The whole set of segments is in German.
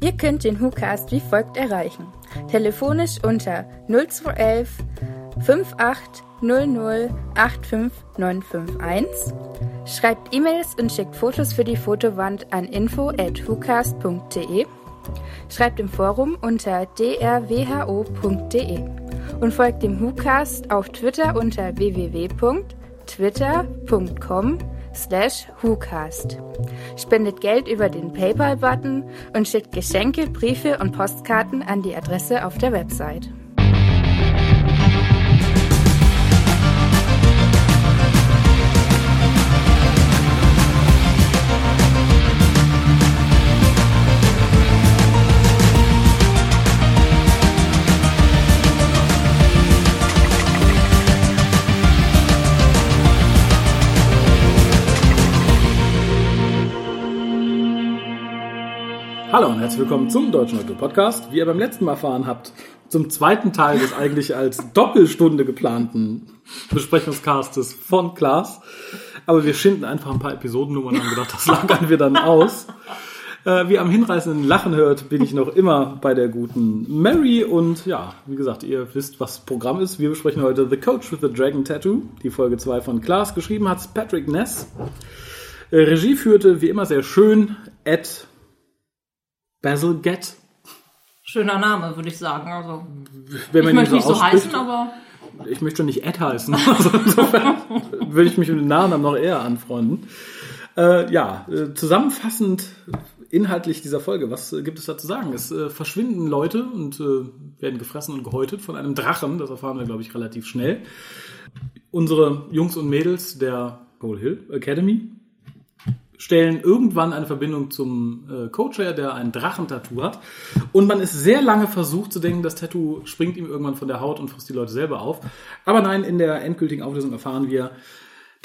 Ihr könnt den WhoCast wie folgt erreichen. Telefonisch unter 0211 5800 85951. Schreibt E-Mails und schickt Fotos für die Fotowand an info at whocast.de. Schreibt im Forum unter drwho.de und folgt dem WhoCast auf Twitter unter www.twitter.com slash WhoCast. Spendet Geld über den PayPal-Button und schickt Geschenke, Briefe und Postkarten an die Adresse auf der Website. Hallo und herzlich willkommen zum Deutschen Auto Podcast. Wie ihr beim letzten Mal erfahren habt, zum zweiten Teil des eigentlich als Doppelstunde geplanten Besprechungscastes von Klaas. Aber wir schinden einfach ein paar Episodennummern und haben gedacht, das lagern wir dann aus. Äh, wie ihr am hinreißenden Lachen hört, bin ich noch immer bei der guten Mary und ja, wie gesagt, ihr wisst, was Programm ist. Wir besprechen heute The Coach with the Dragon Tattoo, die Folge 2 von Klaas. Geschrieben hat Patrick Ness. Äh, Regie führte wie immer sehr schön Ed Basil Get. Schöner Name, würde ich sagen. Also, Wenn man ich möchte ihn nicht so heißen, aber Ich möchte nicht Ed heißen. Also insofern würde ich mich mit dem Nachnamen noch eher anfreunden. Äh, ja, äh, zusammenfassend inhaltlich dieser Folge, was äh, gibt es da zu sagen? Es äh, verschwinden Leute und äh, werden gefressen und gehäutet von einem Drachen. Das erfahren wir, glaube ich, relativ schnell. Unsere Jungs und Mädels der Cole Hill Academy stellen irgendwann eine Verbindung zum äh, Coach her, der ein Drachentattoo hat. Und man ist sehr lange versucht zu denken, das Tattoo springt ihm irgendwann von der Haut und frisst die Leute selber auf. Aber nein, in der endgültigen Auflösung erfahren wir,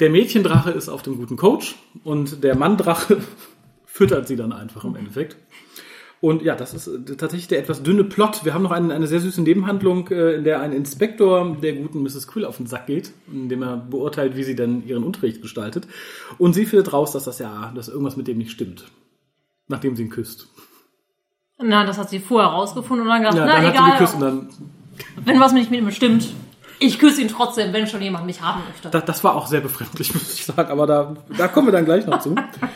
der Mädchendrache ist auf dem guten Coach und der Manndrache füttert sie dann einfach im Endeffekt. Und ja, das ist äh, tatsächlich der etwas dünne Plot. Wir haben noch eine, eine sehr süße Nebenhandlung, äh, in der ein Inspektor der guten Mrs. Quill auf den Sack geht, indem er beurteilt, wie sie dann ihren Unterricht gestaltet. Und sie findet raus, dass das ja, dass irgendwas mit dem nicht stimmt. Nachdem sie ihn küsst. na, das hat sie vorher rausgefunden und dann gedacht, Ja, na dann hat sie egal, geküsst und dann. wenn was nicht mit ihm stimmt, ich küsse ihn trotzdem, wenn schon jemand mich haben möchte. Das, das war auch sehr befremdlich, muss ich sagen, aber da, da kommen wir dann gleich noch zu.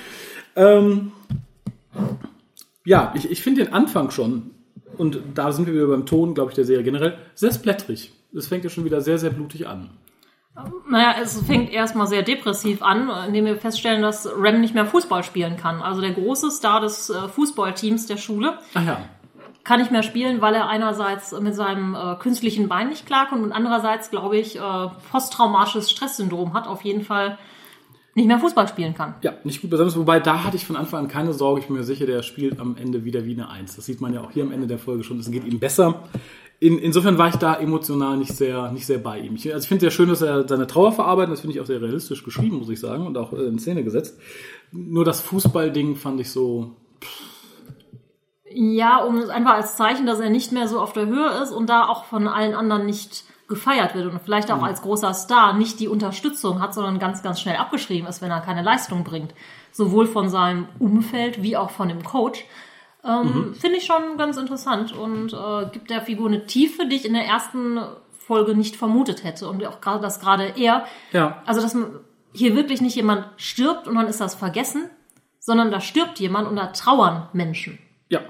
ähm, ja, ich, ich finde den Anfang schon, und da sind wir wieder beim Ton, glaube ich, der Serie generell, sehr splättrig. Es fängt ja schon wieder sehr, sehr blutig an. Naja, es fängt erstmal sehr depressiv an, indem wir feststellen, dass Rem nicht mehr Fußball spielen kann. Also der große Star des äh, Fußballteams der Schule Ach ja, kann nicht mehr spielen, weil er einerseits mit seinem äh, künstlichen Bein nicht klarkommt und andererseits, glaube ich, äh, posttraumatisches Stresssyndrom hat, auf jeden Fall nicht mehr Fußball spielen kann. ja, nicht gut besonders. Wobei, da hatte ich von Anfang an keine Sorge. Ich bin mir sicher, der spielt am Ende wieder wie eine Eins. Das sieht man ja auch hier am Ende der Folge schon. Es geht ihm besser. In, insofern war ich da emotional nicht sehr, nicht sehr bei ihm. Ich, also ich finde es sehr schön, dass er seine Trauer verarbeitet. Das finde ich auch sehr realistisch geschrieben, muss ich sagen, und auch äh, in Szene gesetzt. Nur das Fußballding fand ich so, Ja, um es einfach als Zeichen, dass er nicht mehr so auf der Höhe ist und da auch von allen anderen nicht gefeiert wird und vielleicht auch als großer Star nicht die Unterstützung hat, sondern ganz, ganz schnell abgeschrieben ist, wenn er keine Leistung bringt. Sowohl von seinem Umfeld wie auch von dem Coach. Ähm, Finde ich schon ganz interessant und äh, gibt der Figur eine Tiefe, die ich in der ersten Folge nicht vermutet hätte. Und auch gerade, dass gerade er, ja, also dass man hier wirklich nicht jemand stirbt und dann ist das vergessen, sondern da stirbt jemand und da trauern Menschen. Ja,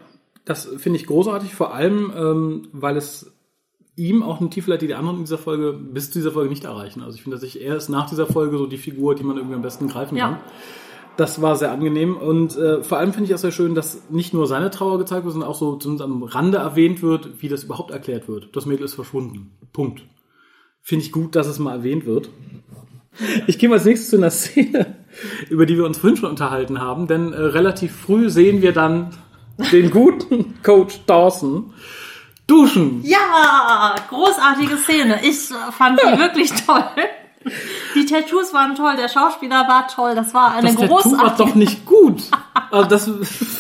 das finde ich großartig, vor allem, ähm, weil es ihm auch eine Tiefe leitet, die die anderen in dieser Folge bis zu dieser Folge nicht erreichen. Also ich finde tatsächlich, er ist nach dieser Folge so die Figur, die man irgendwie am besten greifen Ja. kann. Das war sehr angenehm und äh, vor allem finde ich auch sehr schön, dass nicht nur seine Trauer gezeigt wird, sondern auch so zumindest am Rande erwähnt wird, wie das überhaupt erklärt wird. Das Mädel ist verschwunden. Punkt. Finde ich gut, dass es mal erwähnt wird. Ich gehe mal als nächstes zu einer Szene, über die wir uns vorhin schon unterhalten haben, denn äh, relativ früh sehen wir dann den guten Coach Dawson duschen. Ja, großartige Szene. Ich äh, fand die wirklich toll. Die Tattoos waren toll, der Schauspieler war toll, das war eine Das Tattoo war großartige. doch nicht gut. Also das,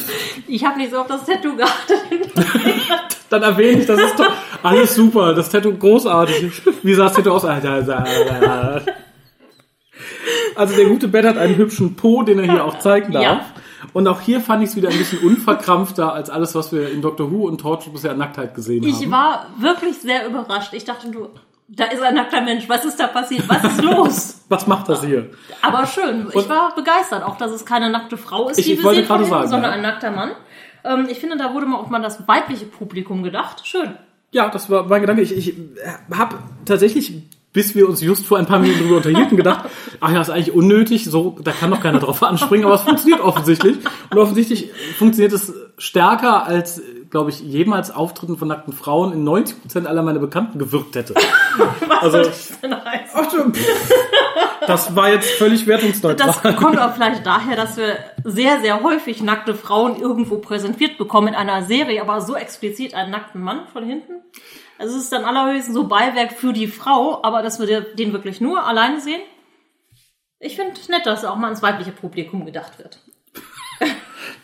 Ich habe nicht so auf das Tattoo geachtet. dann erwähne ich, das ist doch alles super. Das Tattoo großartig. Wie sah das Tattoo aus? Also der gute Bett hat einen hübschen Po, den er hier auch zeigen darf. Ja. Und auch hier fand ich es wieder ein bisschen unverkrampfter als alles, was wir in Doctor Who und Torchwood bisher an Nacktheit gesehen haben. Ich war wirklich sehr überrascht. Ich dachte, du, da ist ein nackter Mensch. Was ist da passiert? Was ist los? Was macht das hier? Aber schön. Ich war begeistert, auch dass es keine nackte Frau ist, Ich- die ich wir sehen hinten, sagen, sondern ja. ein nackter Mann. Ähm, ich finde, da wurde mal auch mal das weibliche Publikum gedacht. Schön. Ja, das war mein Gedanke. Ich, ich habe tatsächlich, bis wir uns just vor ein paar Minuten darüber unterhielten, gedacht, ach ja, ist eigentlich unnötig, so, da kann doch keiner drauf anspringen, aber es funktioniert offensichtlich. Und offensichtlich funktioniert es stärker, als, glaube ich, jemals Auftritten von nackten Frauen in 90% aller meiner Bekannten gewirkt hätte. Also, ach, du, pff, das war jetzt völlig wertungsneutral. Das kommt auch vielleicht daher, dass wir sehr, sehr häufig nackte Frauen irgendwo präsentiert bekommen in einer Serie, aber so explizit einen nackten Mann von hinten. Also es ist dann allerhöchstens so Beiwerk für die Frau, aber dass wir den wirklich nur alleine sehen. Ich finde nett, dass auch mal ins weibliche Publikum gedacht wird.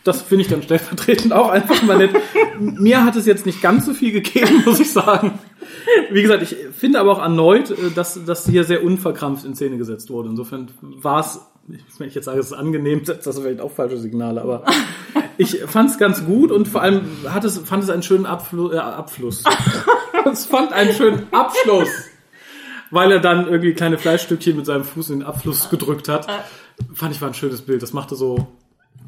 Das finde ich dann stellvertretend auch einfach mal nett. Mir hat es jetzt nicht ganz so viel gegeben, muss ich sagen. Wie gesagt, ich finde aber auch erneut, äh, dass das hier sehr unverkrampft in Szene gesetzt wurde. Insofern war es, wenn ich jetzt sage, es ist angenehm, das vielleicht auch falsche Signale, aber ich fand es ganz gut und vor allem hat es, fand es einen schönen Abflu äh, Abfluss. es fand einen schönen Abschluss. Weil er dann irgendwie kleine Fleischstückchen mit seinem Fuß in den Abfluss gedrückt hat. Fand ich war ein schönes Bild. Das machte so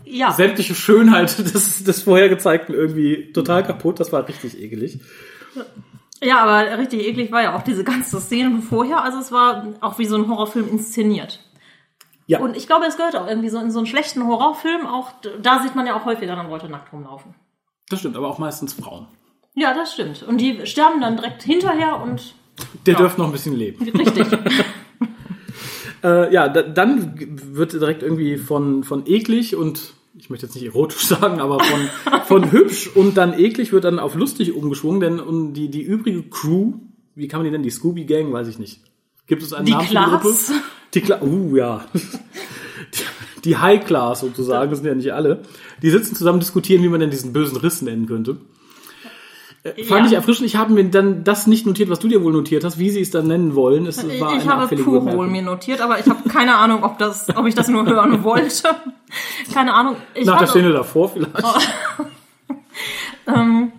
Ja, sämtliche Schönheit des, des vorher gezeigten irgendwie total kaputt. Das war richtig ekelig. ja, aber richtig eklig war ja auch diese ganze Szene vorher. Also es war auch wie so ein Horrorfilm inszeniert. Ja. Und ich glaube, es gehört auch irgendwie so in so einen schlechten Horrorfilm. Auch da sieht man ja auch häufiger dann Leute nackt rumlaufen. Das stimmt, aber auch meistens Frauen. Ja, das stimmt. Und die sterben dann direkt hinterher und Der Ja. dürfte noch ein bisschen leben. richtig. Äh, ja, da, dann wird direkt irgendwie von, von eklig und ich möchte jetzt nicht erotisch sagen, aber von, von hübsch und dann eklig wird dann auf lustig umgeschwungen, denn um die, die übrige Crew, wie kann man die nennen? Die Scooby Gang, weiß ich nicht. Gibt es einen Die Namen für die Gruppe? Class. Die Class, uh, ja. Die, die High Class sozusagen, das sind ja nicht alle. Die sitzen zusammen, diskutieren, wie man denn diesen bösen Riss nennen könnte. Äh, Fand Ja. ich erfrischend. Ich habe mir dann das nicht notiert, was du dir wohl notiert hast, wie sie es dann nennen wollen. Es war Ich habe Bemerkung. mir notiert, aber ich habe keine Ahnung, ob das, ob ich das nur hören wollte. Keine Ahnung. Ich Nach der fand, Szene davor vielleicht. ähm,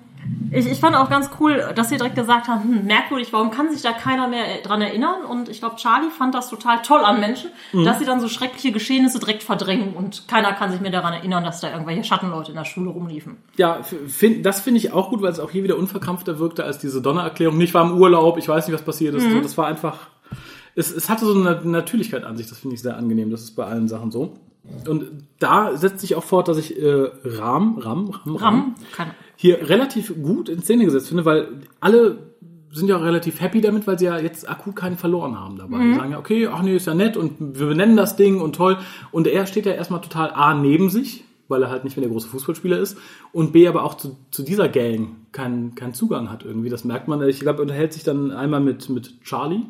ich, ich fand auch ganz cool, dass sie direkt gesagt haben, hm, merkwürdig, warum kann sich da keiner mehr dran erinnern? Und ich glaube, Charlie fand das total toll an Menschen, Mhm. dass sie dann so schreckliche Geschehnisse direkt verdrängen und keiner kann sich mehr daran erinnern, dass da irgendwelche Schattenleute in der Schule rumliefen. Ja, find, das finde ich auch gut, weil es auch hier wieder unverkrampfter wirkte als diese Donnererklärung. Nicht war im Urlaub, ich weiß nicht, was passiert ist. So, das war einfach, es, es hatte so eine Natürlichkeit an sich. Das finde ich sehr angenehm. Das ist bei allen Sachen so. Und da setzt sich auch fort, dass ich äh, Ram, Ram, Ram, Ram? Keine hier relativ gut in Szene gesetzt finde, weil alle sind ja auch relativ happy damit, weil sie ja jetzt akut keinen verloren haben dabei. Die sagen ja, okay, ach nee, ist ja nett und wir benennen das Ding und toll. Und er steht ja erstmal total A neben sich, weil er halt nicht mehr der große Fußballspieler ist und B aber auch zu, zu dieser Gang keinen keinen Zugang hat irgendwie. Das merkt man. Ich glaube, er unterhält sich dann einmal mit, mit Charlie,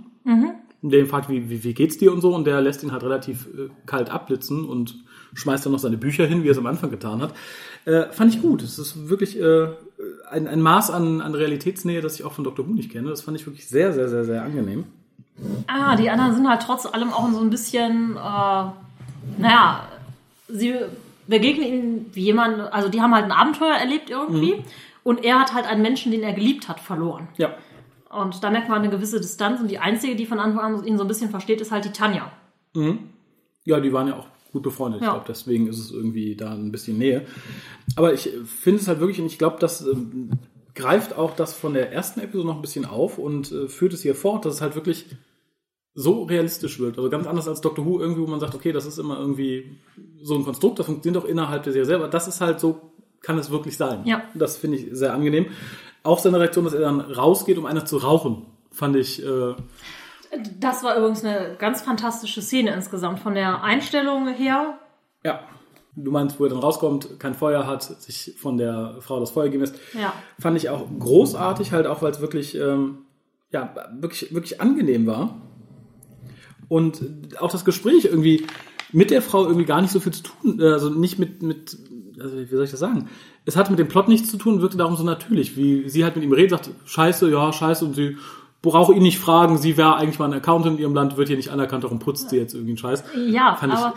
der ihn fragt, wie, wie, wie geht's dir und so und der lässt ihn halt relativ äh, kalt abblitzen und schmeißt dann noch seine Bücher hin, wie er es am Anfang getan hat. Äh, fand ich gut. Es ist wirklich äh, ein, ein Maß an, an Realitätsnähe, das ich auch von Dr. Who nicht kenne. Das fand ich wirklich sehr, sehr, sehr, sehr angenehm. Ah, die anderen sind halt trotz allem auch so ein bisschen, äh, naja, sie begegnen ihnen wie jemand, also die haben halt ein Abenteuer erlebt irgendwie und er hat halt einen Menschen, den er geliebt hat, verloren. Ja. Und da merkt man eine gewisse Distanz und die einzige, die von Anfang an ihn so ein bisschen versteht, ist halt die Tanja. Ja, die waren ja auch gut befreundet. Ich Ja. glaube, deswegen ist es irgendwie da ein bisschen Nähe. Aber ich finde es halt wirklich, und ich glaube, das ähm, greift auch das von der ersten Episode noch ein bisschen auf und äh, führt es hier fort, dass es halt wirklich so realistisch wird. Also ganz anders als Doctor Who irgendwie, wo man sagt, okay, das ist immer irgendwie so ein Konstrukt, das funktioniert auch innerhalb der Serie selber. Das ist halt so, kann es wirklich sein. Ja. Das finde ich sehr angenehm. Auch seine Reaktion, dass er dann rausgeht, um eine zu rauchen, fand ich, äh, Das war übrigens eine ganz fantastische Szene insgesamt von der Einstellung her. Ja. Du meinst, wo er dann rauskommt, kein Feuer hat, sich von der Frau das Feuer geben lässt. Ja. Fand ich auch großartig, halt auch, weil es wirklich, ähm, ja, wirklich, wirklich angenehm war. Und auch das Gespräch irgendwie mit der Frau irgendwie gar nicht so viel zu tun, äh, also nicht mit, mit, also wie soll ich das sagen? Es hatte mit dem Plot nichts zu tun, wirkte darum so natürlich, wie sie halt mit ihm redet, sagt, scheiße, ja, scheiße, und sie brauche ihn nicht fragen, sie wäre eigentlich mal ein Accountant in ihrem Land, wird hier nicht anerkannt, darum putzt sie jetzt irgendwie einen Scheiß. Ja, Fand ich- aber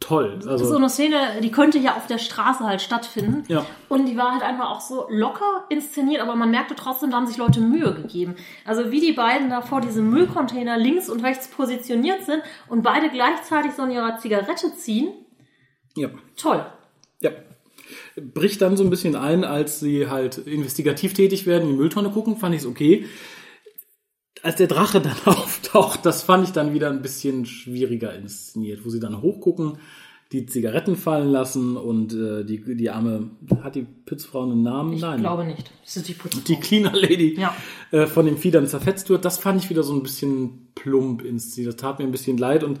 toll. so Also, eine Szene, die könnte ja auf der Straße halt stattfinden. Ja. Und die war halt einfach auch so locker inszeniert, aber man merkte trotzdem, da haben sich Leute Mühe gegeben. Also wie die beiden da vor diesem Müllcontainer links und rechts positioniert sind und beide gleichzeitig so an ihrer Zigarette ziehen. ja. Toll. Ja. Bricht dann so ein bisschen ein, als sie halt investigativ tätig werden, in die Mülltonne gucken, fand ich es okay. Als der Drache dann auftaucht, das fand ich dann wieder ein bisschen schwieriger inszeniert, wo sie dann hochgucken, die Zigaretten fallen lassen und äh, die, die arme, hat die Putzfrau einen Namen? Ich Nein. glaube nicht. Das ist die Putzfrau. die Cleaner Lady Ja. äh, von dem Vieh dann zerfetzt wird, das fand ich wieder so ein bisschen plump inszeniert. Das tat mir ein bisschen leid und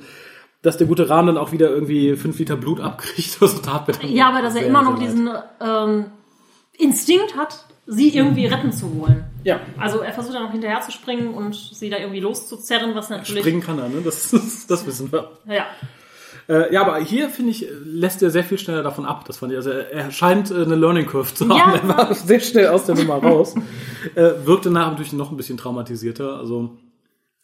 dass der gute Rahmen dann auch wieder irgendwie fünf Liter Blut abkriegt, das tat mir dann Ja, aber dass er immer noch leid. diesen ähm, Instinkt hat, sie irgendwie retten zu wollen. Ja, Also er versucht dann noch hinterher zu springen und sie da irgendwie loszuzerren, was natürlich. springen kann er, ne? Das, das, das wissen wir. Ja. Äh, ja, aber hier, finde ich, lässt er sehr viel schneller davon ab. Das fand ich, also er, er scheint äh, eine Learning Curve zu haben. Ja. Er war sehr schnell aus der Nummer raus. äh, wirkte nachher natürlich noch ein bisschen traumatisierter. Also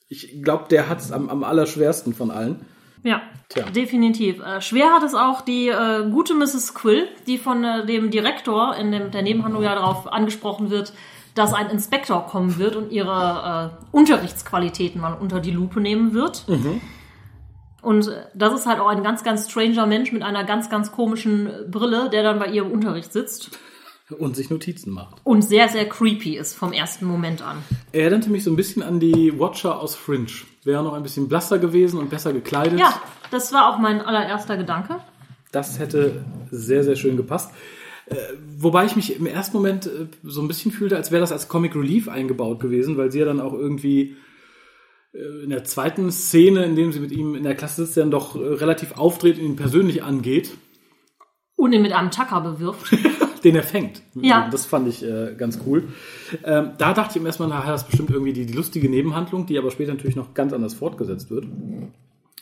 ich glaube, der hat es am, am allerschwersten von allen. Ja, Tja. definitiv. Äh, schwer hat es auch die äh, gute Mrs. Quill, die von äh, dem Direktor in dem, der Nebenhandlung ja darauf angesprochen wird, dass ein Inspektor kommen wird und ihre äh, Unterrichtsqualitäten mal unter die Lupe nehmen wird. Und äh, das ist halt auch ein ganz, ganz stranger Mensch mit einer ganz, ganz komischen Brille, der dann bei ihr im Unterricht sitzt Und sich Notizen macht. und sehr, sehr creepy ist vom ersten Moment an. Er erinnerte mich so ein bisschen an die Watcher aus Fringe. Wäre noch ein bisschen blasser gewesen und besser gekleidet. Ja, das war auch mein allererster Gedanke. Das hätte sehr, sehr schön gepasst. Äh, wobei ich mich im ersten Moment äh, so ein bisschen fühlte, als wäre das als Comic Relief eingebaut gewesen, weil sie ja dann auch irgendwie äh, in der zweiten Szene, in dem sie mit ihm in der Klasse sitzt, dann doch relativ aufdreht und ihn persönlich angeht, Und ihn mit einem Tacker bewirft. den er fängt. Ja. Das fand ich äh, ganz cool. Ähm, da dachte ich im ersten Mal, das ist bestimmt irgendwie die, die lustige Nebenhandlung, die aber später natürlich noch ganz anders fortgesetzt wird.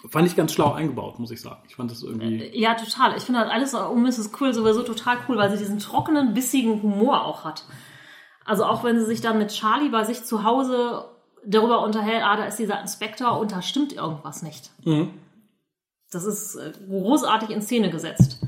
Fand ich ganz schlau eingebaut, muss ich sagen. Ich fand das irgendwie. Ja, total. Ich finde halt alles um Mrs. Quill sowieso total cool, weil sie diesen trockenen, bissigen Humor auch hat. Also auch wenn sie sich dann mit Charlie bei sich zu Hause darüber unterhält, ah, da ist dieser Inspektor und da stimmt irgendwas nicht. Das ist äh, großartig in Szene gesetzt.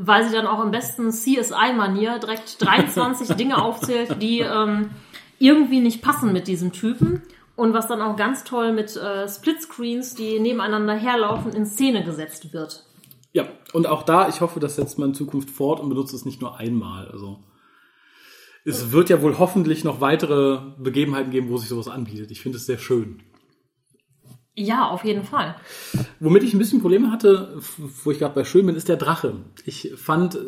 Weil sie dann auch im besten CSI-Manier direkt 23 Dinge aufzählt, die ähm, irgendwie nicht passen mit diesem Typen. Und was dann auch ganz toll mit äh, Splitscreens, die nebeneinander herlaufen, in Szene gesetzt wird. Ja, und auch da, ich hoffe, das setzt man in Zukunft fort und benutzt es nicht nur einmal. Also es wird ja wohl hoffentlich noch weitere Begebenheiten geben, wo sich sowas anbietet. Ich finde es sehr schön. Ja, auf jeden Fall. Womit ich ein bisschen Probleme hatte, wo ich gerade bei schön bin, ist der Drache. Ich fand, äh,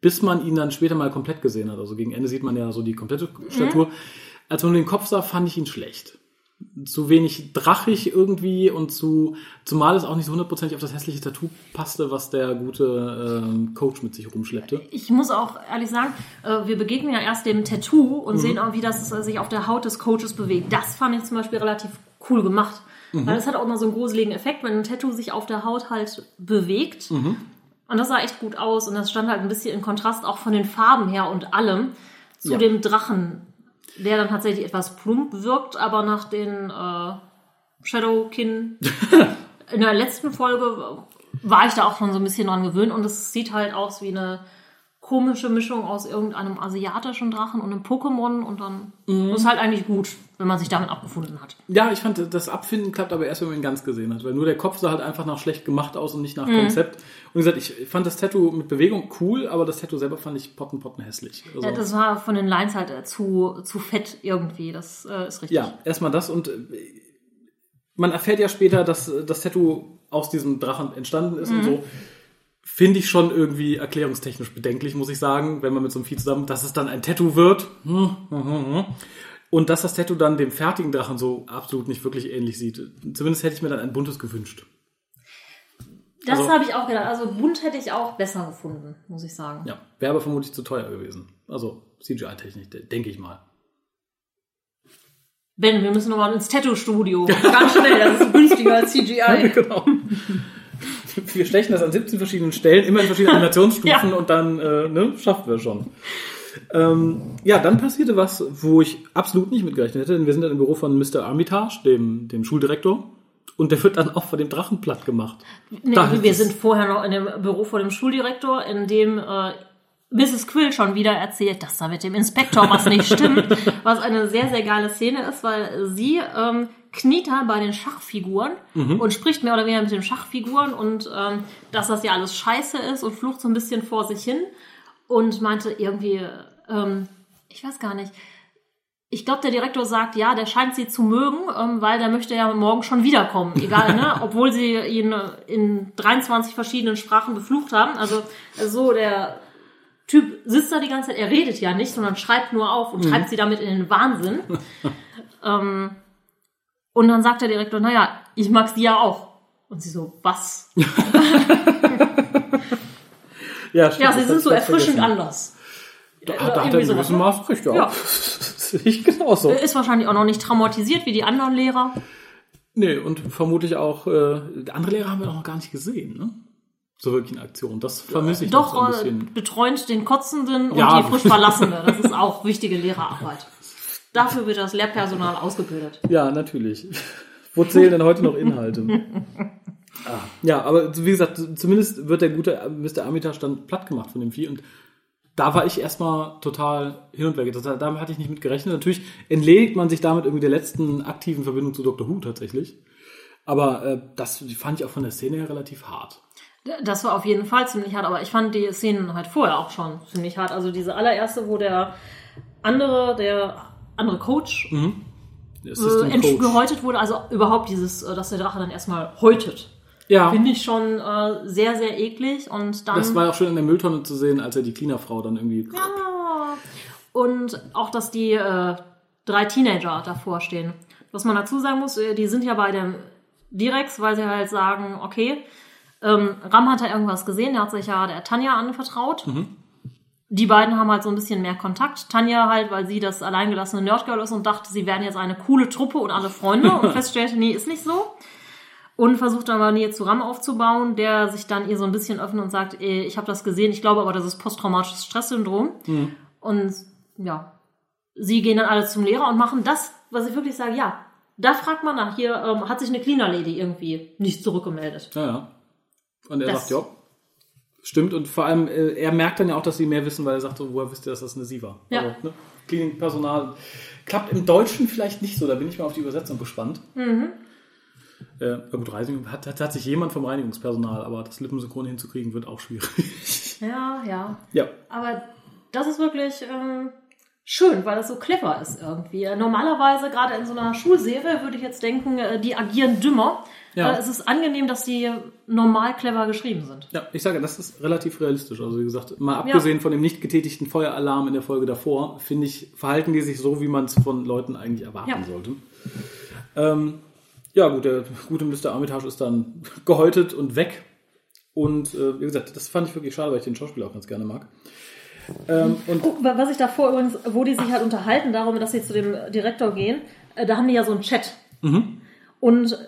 bis man ihn dann später mal komplett gesehen hat, also gegen Ende sieht man ja so die komplette Statur, als man den Kopf sah, fand ich ihn schlecht. Zu wenig drachig irgendwie und zu, zumal es auch nicht so hundertprozentig auf das hässliche Tattoo passte, was der gute ähm, Coach mit sich rumschleppte. Ich muss auch ehrlich sagen, äh, wir begegnen ja erst dem Tattoo und sehen auch, wie das äh, sich auf der Haut des Coaches bewegt. Das fand ich zum Beispiel relativ cool gemacht. Weil es hat auch mal so einen gruseligen Effekt, wenn ein Tattoo sich auf der Haut halt bewegt. Und das sah echt gut aus und das stand halt ein bisschen in Kontrast auch von den Farben her und allem zu Ja. dem Drachen, der dann tatsächlich etwas plump wirkt, aber nach den äh, Shadowkin in der letzten Folge war ich da auch schon so ein bisschen dran gewöhnt und es sieht halt aus wie eine komische Mischung aus irgendeinem asiatischen Drachen und einem Pokémon und dann ist halt eigentlich gut, wenn man sich damit abgefunden hat. Ja, ich fand, das Abfinden klappt aber erst, wenn man ihn ganz gesehen hat, weil nur der Kopf sah halt einfach nach schlecht gemacht aus und nicht nach Konzept. Und wie gesagt, ich fand das Tattoo mit Bewegung cool, aber das Tattoo selber fand ich potten potten hässlich. Also, Ja, das war von den Lines halt äh, zu, zu fett irgendwie, das äh, ist richtig. ja, erstmal das und äh, man erfährt ja später, dass äh, das Tattoo aus diesem Drachen entstanden ist und so. Finde ich schon irgendwie erklärungstechnisch bedenklich, muss ich sagen, wenn man mit so einem Vieh zusammen, dass es dann ein Tattoo wird. Hm, hm, hm. Und dass das Tattoo dann dem fertigen Drachen so absolut nicht wirklich ähnlich sieht. Zumindest hätte ich mir dann ein buntes gewünscht. Das Also- habe ich auch gedacht. Also bunt hätte ich auch besser gefunden, muss ich sagen. Ja, wäre aber vermutlich zu teuer gewesen. Also CGI-Technik, de- denke ich mal. Ben, wir müssen nochmal ins Tattoo-Studio. Ganz schnell, das ist günstiger als CGI. genau. Wir stechen das an 17 verschiedenen Stellen, immer in verschiedenen Animationsstufen Ja. und dann äh, ne, schaffen wir schon. Ähm, ja, dann passierte was, wo ich absolut nicht mitgerechnet hätte, denn wir sind dann im Büro von Mr. Armitage, dem, dem Schuldirektor. Und der wird dann auch von dem Drachen platt gemacht. Nee, wir sind vorher noch in dem Büro vor dem Schuldirektor, in dem äh, Mrs. Quill schon wieder erzählt, dass da mit dem Inspektor was nicht stimmt. Was eine sehr, sehr geile Szene ist, weil sie ähm, kniet da bei den Schachfiguren und spricht mehr oder weniger mit den Schachfiguren und ähm, dass das ja alles scheiße ist und flucht so ein bisschen vor sich hin und meinte irgendwie, ähm, ich weiß gar nicht, ich glaube, der Direktor sagt, ja, der scheint sie zu mögen, ähm, weil der möchte ja morgen schon wiederkommen. Egal, ne? Obwohl sie ihn äh, in 23 verschiedenen Sprachen beflucht haben. Also so, der Typ sitzt da die ganze Zeit, er redet ja nicht, sondern schreibt nur auf und treibt sie damit in den Wahnsinn. ähm, und dann sagt der Direktor, naja, ich mag sie ja auch. Und sie so, was? Ja, stimmt, Ja, sie sind so erfrischend vergessen. anders. Da, Äh, da hat er gewissem ne? Maß recht, ja. Ja. Ich genauso. Ist wahrscheinlich auch noch nicht traumatisiert wie die anderen Lehrer. Nee, und vermutlich auch, äh, andere Lehrer haben wir noch gar nicht gesehen, ne? So wirklich in Aktion. Das vermisse ich noch so Doch, ein äh, bisschen. betreuend den Kotzenden und Ja. die frisch Verlassene. Das ist auch wichtige Lehrerarbeit. Dafür wird das Lehrpersonal ausgebildet. Ja, natürlich. Wo zählen denn heute noch Inhalte? ah, ja, aber wie gesagt, zumindest wird der gute Mr. Armitage dann platt gemacht von dem Vieh und da war ich erstmal total hin und weg. Das, damit hatte ich nicht mit gerechnet. Natürlich entledigt man sich damit irgendwie der letzten aktiven Verbindung zu Dr. Who tatsächlich. Aber äh, das fand ich auch von der Szene her relativ hart. Das war auf jeden Fall ziemlich hart, aber ich fand die Szenen halt vorher auch schon ziemlich hart. Also diese allererste, wo der andere, der andere Coach Der äh, Assistant entsch- Coach. gehäutet wurde, also überhaupt dieses, äh, dass der Drache dann erstmal häutet. Ja, Finde ich schon äh, sehr, sehr eklig und dann. das war auch schön in der Mülltonne zu sehen, als er die Cleanerfrau dann irgendwie. Ah. Und auch, dass die äh, drei Teenager davor stehen. Was man dazu sagen muss, äh, die sind ja bei dem Direx, weil sie halt sagen, okay, ähm, Ram hat da irgendwas gesehen, der hat sich ja der Tanja anvertraut. Die beiden haben halt so ein bisschen mehr Kontakt. Tanja halt, weil sie das alleingelassene Nerdgirl ist und dachte, sie wären jetzt eine coole Truppe und alle Freunde und feststellte, nee, ist nicht so. Und versucht dann mal Nähe zu Ram aufzubauen, der sich dann ihr so ein bisschen öffnet und sagt, eh, ich habe das gesehen, ich glaube aber, das ist posttraumatisches Stresssyndrom. Und ja, sie gehen dann alle zum Lehrer und machen das, was ich wirklich sage, ja, da fragt man nach, hier ähm, hat sich eine Cleaner Lady irgendwie nicht zurückgemeldet. Ja, ja. Und er Das- sagt, ja, stimmt. Und vor allem, äh, er merkt dann ja auch, dass sie mehr wissen, weil er sagt, so, woher wisst ihr, dass das eine sie war? Ja. Also, ne? Cleaning-Personal. Klappt im Deutschen vielleicht nicht so, da bin ich mal auf die Übersetzung gespannt. Mhm. Äh, gut, Reinigung hat, hat, hat sich jemand vom Reinigungspersonal, aber das Lippensynchron hinzukriegen wird auch schwierig. Ja, ja. ja. Aber das ist wirklich ähm, schön, weil das so clever ist irgendwie. Normalerweise, gerade in so einer Schulserie, würde ich jetzt denken, äh, die agieren dümmer. Ja. Äh, es ist angenehm, dass die normal clever geschrieben sind. Ja, ich sage, das ist relativ realistisch. Also wie gesagt, mal abgesehen von dem nicht getätigten Feueralarm in der Folge davor, finde ich, verhalten die sich so, wie man es von Leuten eigentlich erwarten Ja. sollte. Ähm, ja, gut, der gute Mr. Armitage ist dann gehäutet und weg. Und äh, wie gesagt, das fand ich wirklich schade, weil ich den Schauspieler auch ganz gerne mag. Ähm, wa- was ich davor übrigens, wo die sich halt unterhalten darum, dass sie zu dem Direktor gehen, äh, da haben die ja so einen Chat. Und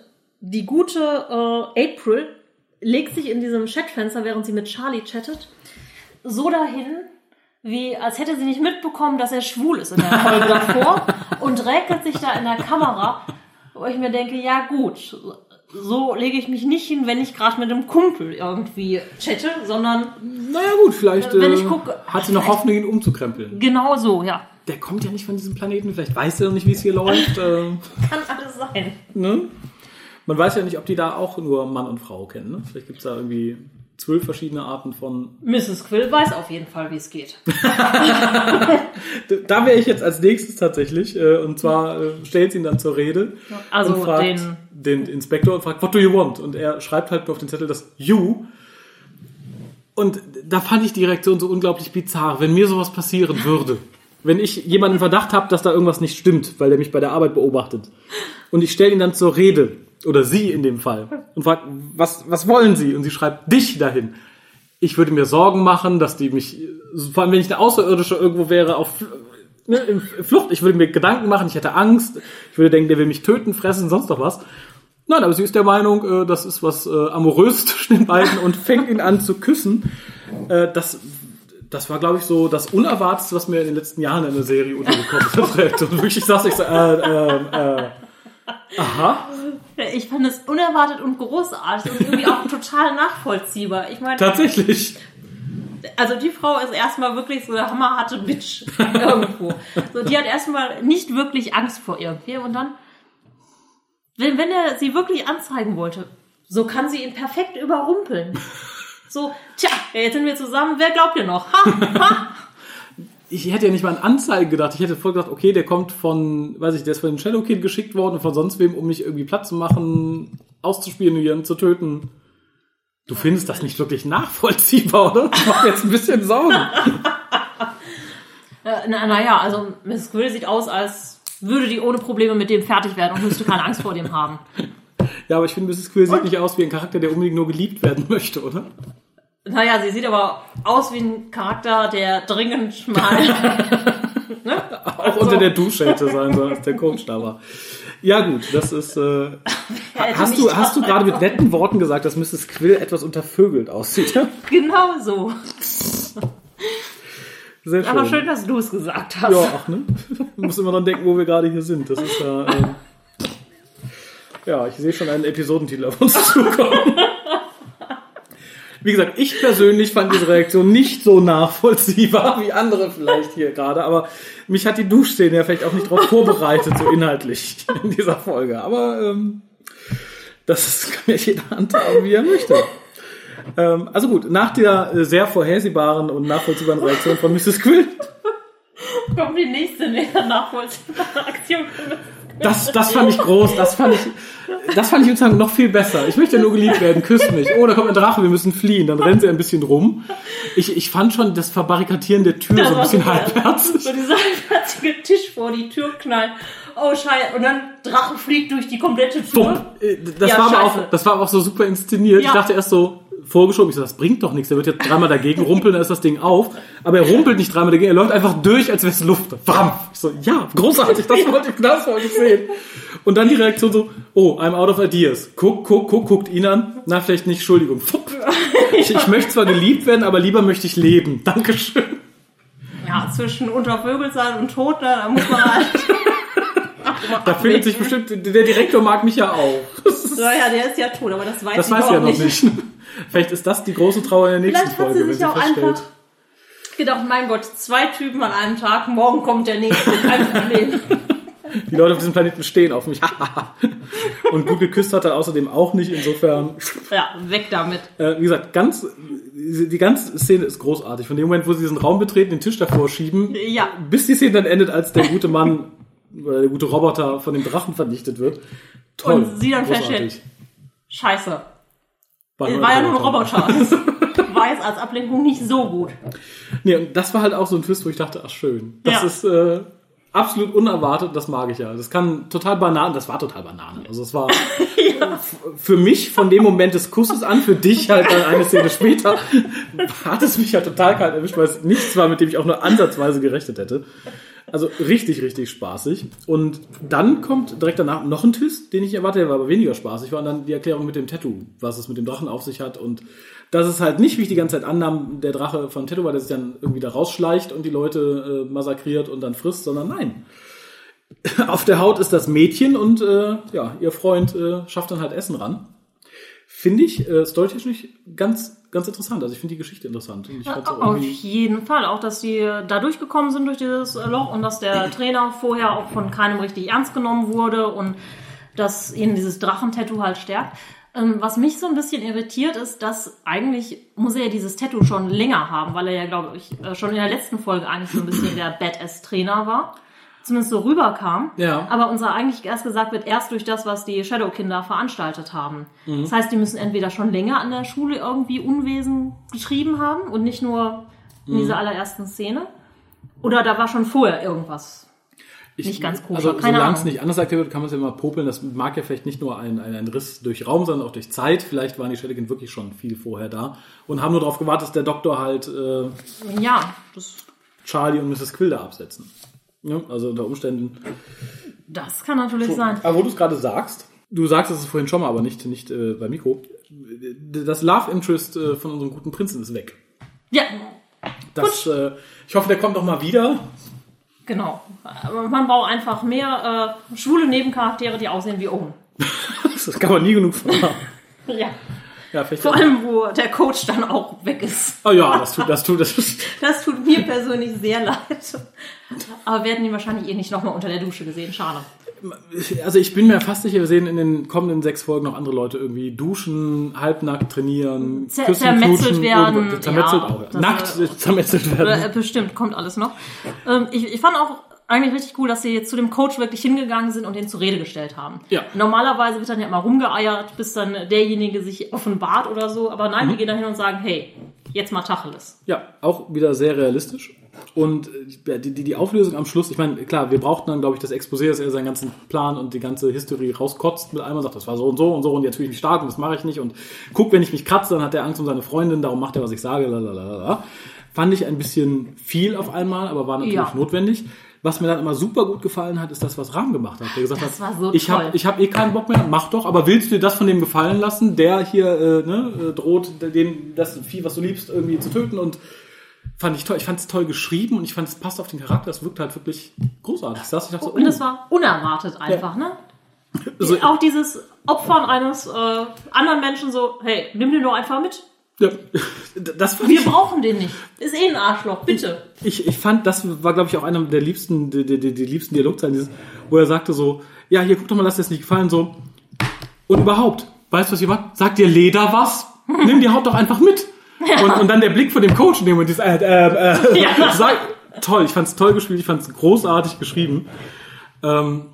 die gute äh, April legt sich in diesem Chatfenster, während sie mit Charlie chattet, so dahin, wie als hätte sie nicht mitbekommen, dass er schwul ist in der Folge davor und räkelt sich da in der Kamera, wo ich mir denke, ja gut, so lege ich mich nicht hin, wenn ich gerade mit einem Kumpel irgendwie chatte, sondern naja gut, vielleicht Wenn äh, ich gucke- hat sie noch Hoffnung, ihn umzukrempeln. genau so, ja. Der kommt ja nicht von diesem Planeten, vielleicht weiß er noch nicht, wie es hier läuft. Äh, Kann alles sein. Ne? Man weiß ja nicht, ob die da auch nur Mann und Frau kennen. Ne? Vielleicht gibt es da irgendwie zwölf verschiedene Arten von. Mrs. Quill weiß auf jeden Fall, wie es geht. Da wäre ich jetzt als nächstes tatsächlich. Äh, und zwar äh, stellt sie ihn dann zur Rede. Also und fragt den- den Inspektor und fragt, what do you want? Und er schreibt halt nur auf den Zettel das You. Und da fand ich die Reaktion so unglaublich bizarr, wenn mir sowas passieren würde. Wenn ich jemanden Verdacht habe, dass da irgendwas nicht stimmt, weil der mich bei der Arbeit beobachtet. Und ich stelle ihn dann zur Rede, oder sie in dem Fall, und frage, was, was wollen Sie? Und sie schreibt dich dahin. Ich würde mir Sorgen machen, dass die mich, vor allem wenn ich eine Außerirdische irgendwo wäre, auf ne, in Flucht, ich würde mir Gedanken machen, ich hätte Angst, ich würde denken, der will mich töten, fressen, sonst noch was. Nein, aber sie ist der Meinung, äh, das ist was äh, amorös zwischen den beiden und fängt ihn an zu küssen. Äh, das, das war, glaube ich, so das Unerwartetste, was mir in den letzten Jahren in der Serie untergekommen ist. Und wirklich saß ich so, äh, äh, äh, aha. Ich fand es unerwartet und großartig und irgendwie auch total nachvollziehbar. Ich meine, Tatsächlich. also die Frau ist erstmal wirklich so eine hammerharte Bitch irgendwo. So, die hat erstmal nicht wirklich Angst vor irgendwie und dann, wenn, wenn er sie wirklich anzeigen wollte, so kann sie ihn perfekt überrumpeln. So, tja, jetzt sind wir zusammen, wer glaubt ihr noch? Ha, ha. Ich hätte ja nicht mal an Anzeige gedacht. Ich hätte voll gedacht, okay, der kommt von, weiß ich, der ist von den Shadow Kid geschickt worden und von sonst wem, um mich irgendwie platt zu machen, auszuspionieren, zu töten. Du findest das nicht wirklich nachvollziehbar, oder? Das macht mir jetzt ein bisschen Sorgen. Äh, na, naja, also Mrs. Quill sieht aus, als würde die ohne Probleme mit dem fertig werden und müsste keine Angst vor dem haben. Ja, aber ich finde, Mrs. Quill sieht nicht aus wie ein Charakter, der unbedingt nur geliebt werden möchte, oder? Naja, sie sieht aber aus wie ein Charakter, der dringend mal. ne? Auch unter der Dusche hätte sein sollen, als der Coach da war. Ja gut, das ist. Äh, hast du hast du gerade mit netten Worten gesagt, dass Mrs. Quill etwas untervögelt aussieht? Genau so. Sehr schön. Aber schön, dass du es gesagt hast. Ja, ach ne. Ich muss immer noch denken, wo wir gerade hier sind. Das ist ja. Ähm, ja, ich sehe schon einen Episodentitel auf uns zukommen. Wie gesagt, ich persönlich fand diese Reaktion nicht so nachvollziehbar wie andere vielleicht hier gerade, aber mich hat die Duschszene ja vielleicht auch nicht darauf vorbereitet, so inhaltlich in dieser Folge. Aber ähm, das kann ja jeder handhaben, wie er möchte. Ähm, also gut, nach der äh, sehr vorhersehbaren und nachvollziehbaren Reaktion von Mrs. Quill Kommt die nächste näher nachvollziehbare Aktion. Das, das fand ich groß, das fand ich, das fand ich sozusagen noch viel besser. Ich möchte nur geliebt werden, küsst mich. Oh, da kommt ein Drache, wir müssen fliehen. Dann rennt sie ein bisschen rum. Ich, ich fand schon das Verbarrikadieren der Tür so ein bisschen halbherzig. So dieser halbherzige Tisch vor die Tür knallt. Oh Scheiße. Und dann Drache fliegt durch die komplette. Tür. Äh, Das, Ja, war aber auch, das war aber auch so super inszeniert. Ich Ja. dachte erst so, vorgeschoben, ich so, das bringt doch nichts. Der wird jetzt dreimal dagegen rumpeln, dann ist das Ding auf. Aber er rumpelt nicht dreimal dagegen, er läuft einfach durch, als wäre es Luft. Bam! Ich so, ja, großartig, das wollte ich, das wollte ich sehen. Und dann die Reaktion so, oh, I'm out of ideas. Guck, guck, guck, guckt ihn an. Na, vielleicht nicht, Entschuldigung. Ich, ich möchte zwar geliebt werden, aber lieber möchte ich leben. Dankeschön. Ja, zwischen untervögelt sein und tot, da muss man halt. Da findet sich bestimmt, der Direktor mag mich ja auch. Naja, der ist ja tot, aber das weiß Das sie weiß sie ja noch nicht. nicht. Vielleicht ist das die große Trauer in der nächsten Vielleicht hat Folge, sie wenn sich sie auch feststellt. einfach gedacht, mein Gott, zwei Typen an einem Tag, morgen kommt der nächste, kein Problem. Die Leute auf diesem Planeten stehen auf mich. Und gut geküsst hat er außerdem auch nicht. Insofern, Ja, weg damit. äh, wie gesagt, ganz, die ganze Szene ist großartig. Von dem Moment, wo sie diesen Raum betreten, den Tisch davor schieben, Ja. bis die Szene dann endet, als der gute Mann, oder der gute Roboter von dem Drachen vernichtet wird. Toll. Und sie dann feststellt, Scheiße. War War ja nur ein Roboter. War jetzt als Ablenkung nicht so gut. Nee, und das war halt auch so ein Twist, wo ich dachte, ach schön. Das Ja. ist äh, absolut unerwartet, das mag ich ja. Das kann total Banane, das war total Banane. Also es war f- für mich von dem Moment des Kusses an, für dich halt dann eine Szene später, hat es mich ja total kalt erwischt, weil es nichts war, mit dem ich auch nur ansatzweise gerechnet hätte. Also richtig, richtig spaßig. Und dann kommt direkt danach noch ein Twist, den ich erwartet habe, war aber weniger spaßig, war dann die Erklärung mit dem Tattoo, was es mit dem Drachen auf sich hat und dass es halt nicht, wie ich die ganze Zeit annahm, der Drache von Tattoo war, der sich dann irgendwie da rausschleicht und die Leute äh, massakriert und dann frisst, sondern nein. Auf der Haut ist das Mädchen und äh, ja, ihr Freund äh, schafft dann halt Essen ran. Finde ich äh, storytechnisch ganz, ganz interessant. Also ich finde die Geschichte interessant. Fand's auch Auf jeden Fall. Auch, dass die da durchgekommen sind durch dieses Loch und dass der Trainer vorher auch von keinem richtig ernst genommen wurde und dass ihn dieses Drachentattoo halt stärkt. Ähm, was mich so ein bisschen irritiert ist, dass eigentlich muss er ja dieses Tattoo schon länger haben, weil er ja, glaube ich, äh, schon in der letzten Folge eigentlich so ein bisschen der Badass-Trainer war. Zumindest so rüberkam. Ja. Aber unser eigentlich erst gesagt wird, erst durch das, was die Shadow-Kinder veranstaltet haben. Mhm. Das heißt, die müssen entweder schon länger an der Schule irgendwie Unwesen getrieben haben und nicht nur in Mhm. dieser allerersten Szene. Oder da war schon vorher irgendwas. Ich, Nicht ganz koscher, Also, solange es nicht anders erklärt wird, kann man es ja immer popeln. Das mag ja vielleicht nicht nur ein, ein, ein Riss durch Raum, sondern auch durch Zeit. Vielleicht waren die Shadowkin wirklich schon viel vorher da und haben nur darauf gewartet, dass der Doktor halt äh, Ja, das, Charlie und Mrs. Quill da absetzen. Ja, also unter Umständen. das kann natürlich sein. Aber wo du es gerade sagst, du sagst es vorhin schon mal, aber nicht, nicht äh, beim Mikro. Das Love Interest äh, von unserem guten Prinzen ist weg. Ja, Das, äh, ich hoffe, der kommt noch mal wieder. genau. Man braucht einfach mehr äh, schwule Nebencharaktere, die aussehen wie Owen. das kann man nie genug von haben. Ja. Ja, Vor allem, wo der Coach dann auch weg ist. Oh ja, das tut, das tut, das ist. Das tut mir persönlich sehr leid. Aber wir hätten ihn wahrscheinlich eh nicht nochmal unter der Dusche gesehen. Schade. Also ich bin mir fast sicher, wir sehen in den kommenden sechs Folgen noch andere Leute irgendwie duschen, halbnackt trainieren, Zer- küssen, zermetzelt knutschen, werden, zermetzelt ja, auch. Nackt äh, zermetzelt werden. Äh, bestimmt, kommt alles noch. Ähm, ich, ich fand auch eigentlich richtig cool, dass sie jetzt zu dem Coach wirklich hingegangen sind und den zur Rede gestellt haben. Ja. Normalerweise wird dann ja immer rumgeeiert, bis dann derjenige sich offenbart oder so. Aber nein, Mhm. die gehen da hin und sagen, hey, jetzt mal Tacheles. Ja, auch wieder sehr realistisch. Und äh, die, die, die Auflösung am Schluss, ich meine, klar, wir brauchten dann, glaube ich, das Exposé, dass er seinen ganzen Plan und die ganze Historie rauskotzt mit einmal, sagt, das war so und so und so und jetzt fühle ich mich stark und das mache ich nicht und guck, wenn ich mich kratze, dann hat er Angst um seine Freundin, darum macht er, was ich sage, lalalala. Fand ich ein bisschen viel auf einmal, aber war natürlich Ja. notwendig. Was mir dann immer super gut gefallen hat, ist das, was Rahm gemacht hat. Der gesagt Das hat, war so ich habe hab eh keinen Bock mehr, mach doch, aber willst du dir das von dem gefallen lassen, der hier äh, ne, äh, droht, den, das Vieh, was du liebst, irgendwie zu töten und fand ich toll. Ich fand es toll geschrieben und ich fand es passt auf den Charakter. Es wirkt halt wirklich großartig. Saß, ich dachte so, Und es oh, war unerwartet einfach, ne? so, Auch dieses Opfern eines äh, anderen Menschen so, hey, nimm den doch einfach mit. Ja, das fand Wir ich, brauchen den nicht. Ist eh ein Arschloch, bitte. ich, ich fand, das war, glaube ich, auch einer der liebsten, die, die, die, liebsten Dialogzeilen, dieses, wo er sagte so, ja, hier, guck doch mal, lass dir das nicht gefallen, so, und überhaupt, weißt du, was ihr macht? Sagt dir Leder was? Nimm die Haut doch einfach mit. Und, und dann der Blick von dem Coach in dem Moment, dieses, äh, äh, äh, Ja. sag, toll, ich fand's toll gespielt, ich fand's großartig geschrieben. Ähm,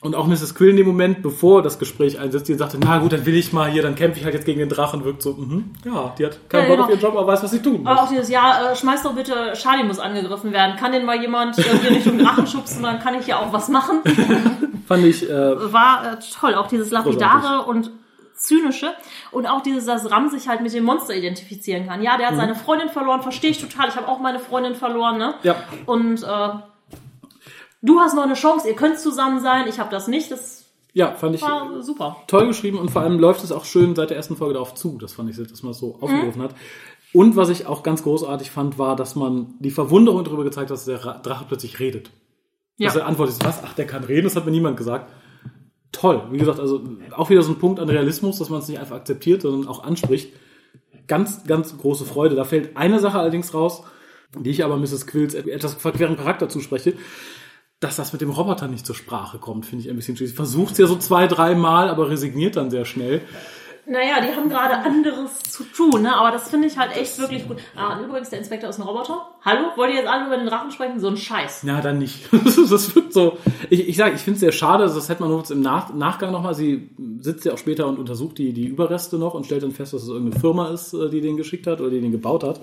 und auch Mrs. Quill in dem Moment, bevor das Gespräch einsetzt, die sagte, na gut, dann will ich mal hier, dann kämpfe ich halt jetzt gegen den Drachen, wirkt so, mhm, ja, die hat keinen Ja, Bock auf genau. ihren Job, aber weiß, was sie tun muss. Aber auch dieses, ja, äh, schmeiß doch bitte, Charlie muss angegriffen werden. Kann denn mal jemand irgendwie Richtung Drachen schubsen, dann kann ich ja auch was machen. Fand ich, äh, War äh, toll, auch dieses Lapidare und zynische und auch dieses, dass Ram sich halt mit dem Monster identifizieren kann. Ja, der hat Mhm. seine Freundin verloren, verstehe ich total. Ich habe auch meine Freundin verloren, ne? Ja. Und äh, du hast noch eine Chance, ihr könnt zusammen sein, ich habe das nicht. Das ja, fand ich war super. toll geschrieben und vor allem läuft es auch schön seit der ersten Folge darauf zu. Das fand ich, dass man es so aufgerufen hat. Und was ich auch ganz großartig fand, war, dass man die Verwunderung darüber gezeigt hat, dass der Ra- Drache plötzlich redet. Ja. Dass er antwortet, was? Ach, der kann reden, das hat mir niemand gesagt. Toll. Wie gesagt, also auch wieder so ein Punkt an Realismus, dass man es nicht einfach akzeptiert, sondern auch anspricht. Ganz, ganz große Freude. Da fällt eine Sache allerdings raus, die ich aber Mrs. Quills etwas verqueren Charakter zuspreche, dass das mit dem Roboter nicht zur Sprache kommt, finde ich ein bisschen schwierig. Versucht es ja so zwei, drei Mal, aber resigniert dann sehr schnell. Naja, die haben gerade anderes zu tun, ne? aber das finde ich halt echt wirklich gut. Ah, übrigens, der Inspektor ist ein Roboter. Hallo? Wollt ihr jetzt alle über den Drachen sprechen? So ein Scheiß. Ja, dann nicht. das wird so. Ich, ich sage, ich finde es sehr schade, das hätte man jetzt im Nach Nachgang nochmal. Sie sitzt ja auch später und untersucht die, die Überreste noch und stellt dann fest, dass es irgendeine Firma ist, äh, die den geschickt hat oder die den gebaut hat.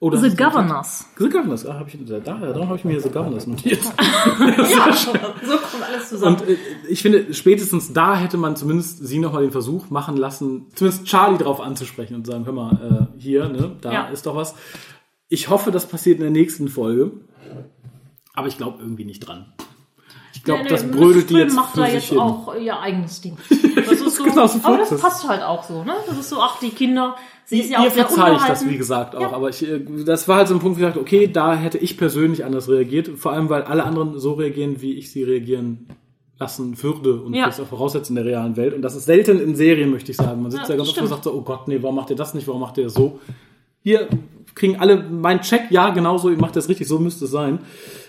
Oh, das The Governors. The Governors, ah, hab ich, da, darum habe ich mir hier The Governors notiert. Ja, so kommt alles zusammen. Und äh, ich finde, spätestens da hätte man zumindest sie nochmal den Versuch machen lassen, zumindest Charlie drauf anzusprechen und sagen, hör mal, äh, hier, ne, da Ja. ist doch was. Ich hoffe, das passiert in der nächsten Folge. Aber ich glaube irgendwie nicht dran. Ich glaube, Nee, nee, das brödelt die jetzt macht für da jetzt hin. auch ihr eigenes Ding. Das ist so, Genau, so aber das passt halt auch so, ne? Das ist so, ach, die Kinder, sie ist ja Ihr auch sehr verzeihe ich das, wie gesagt, auch. Ja. Aber ich, äh, das war halt so ein Punkt, wo ich dachte, okay, da hätte ich persönlich anders reagiert. Vor allem, weil alle anderen so reagieren, wie ich sie reagieren lassen würde und Ja. das auch voraussetzen in der realen Welt. Und das ist selten in Serien, möchte ich sagen. Man sitzt Ja, ja, ganz oft und sagt so, oh Gott, nee, warum macht ihr das nicht, warum macht ihr das so? Hier kriegen alle meinen Check, ja, genau so, ihr macht das richtig, so müsste es sein.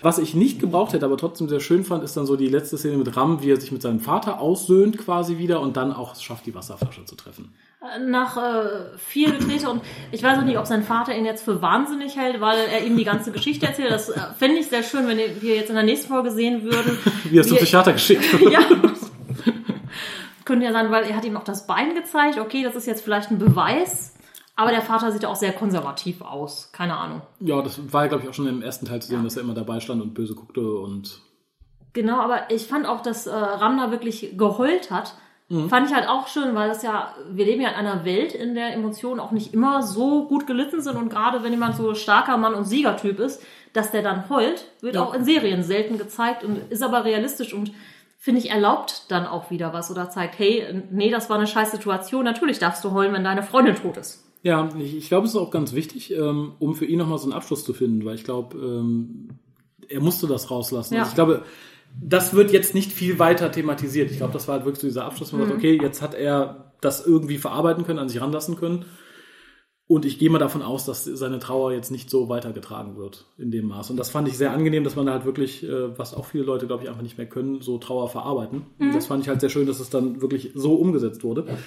Was ich nicht gebraucht hätte, aber trotzdem sehr schön fand, ist dann so die letzte Szene mit Ram, wie er sich mit seinem Vater aussöhnt quasi wieder und dann auch es schafft, die Wasserflasche zu treffen. Nach äh, viel Getrete und ich weiß auch nicht, ob sein Vater ihn jetzt für wahnsinnig hält, weil er ihm die ganze Geschichte erzählt. Das äh, fände ich sehr schön, wenn wir jetzt in der nächsten Folge sehen würden. Wie er es zum Psychiater geschickt wird. Ja. Könnte ja sein, weil er hat ihm auch das Bein gezeigt. Okay, das ist jetzt vielleicht ein Beweis. Aber der Vater sieht auch sehr konservativ aus. Keine Ahnung. Ja, das war ja, glaube ich, auch schon im ersten Teil zu sehen, dass er immer dabei stand und böse guckte und Genau, aber ich fand auch, dass äh, Ramna wirklich geheult hat. Fand ich halt auch schön, weil das ja, wir leben ja in einer Welt, in der Emotionen auch nicht immer so gut gelitten sind und gerade wenn jemand so starker Mann und Siegertyp ist, dass der dann heult, wird Ja. auch in Serien selten gezeigt und ist aber realistisch und finde ich erlaubt dann auch wieder was oder zeigt, hey, nee, das war eine scheiß Situation, natürlich darfst du heulen, wenn deine Freundin tot ist. Ja, ich, ich glaube, es ist auch ganz wichtig, ähm, um für ihn nochmal so einen Abschluss zu finden, weil ich glaube, ähm, er musste das rauslassen. Ja. Also ich glaube, das wird jetzt nicht viel weiter thematisiert. Ich glaube, das war halt wirklich so dieser Abschluss, wo man sagt, okay, jetzt hat er das irgendwie verarbeiten können, an sich ranlassen können. Und ich gehe mal davon aus, dass seine Trauer jetzt nicht so weitergetragen wird in dem Maß. Und das fand ich sehr angenehm, dass man da halt wirklich, äh, was auch viele Leute, glaube ich, einfach nicht mehr können, so Trauer verarbeiten. Und das fand ich halt sehr schön, dass es dann wirklich so umgesetzt wurde.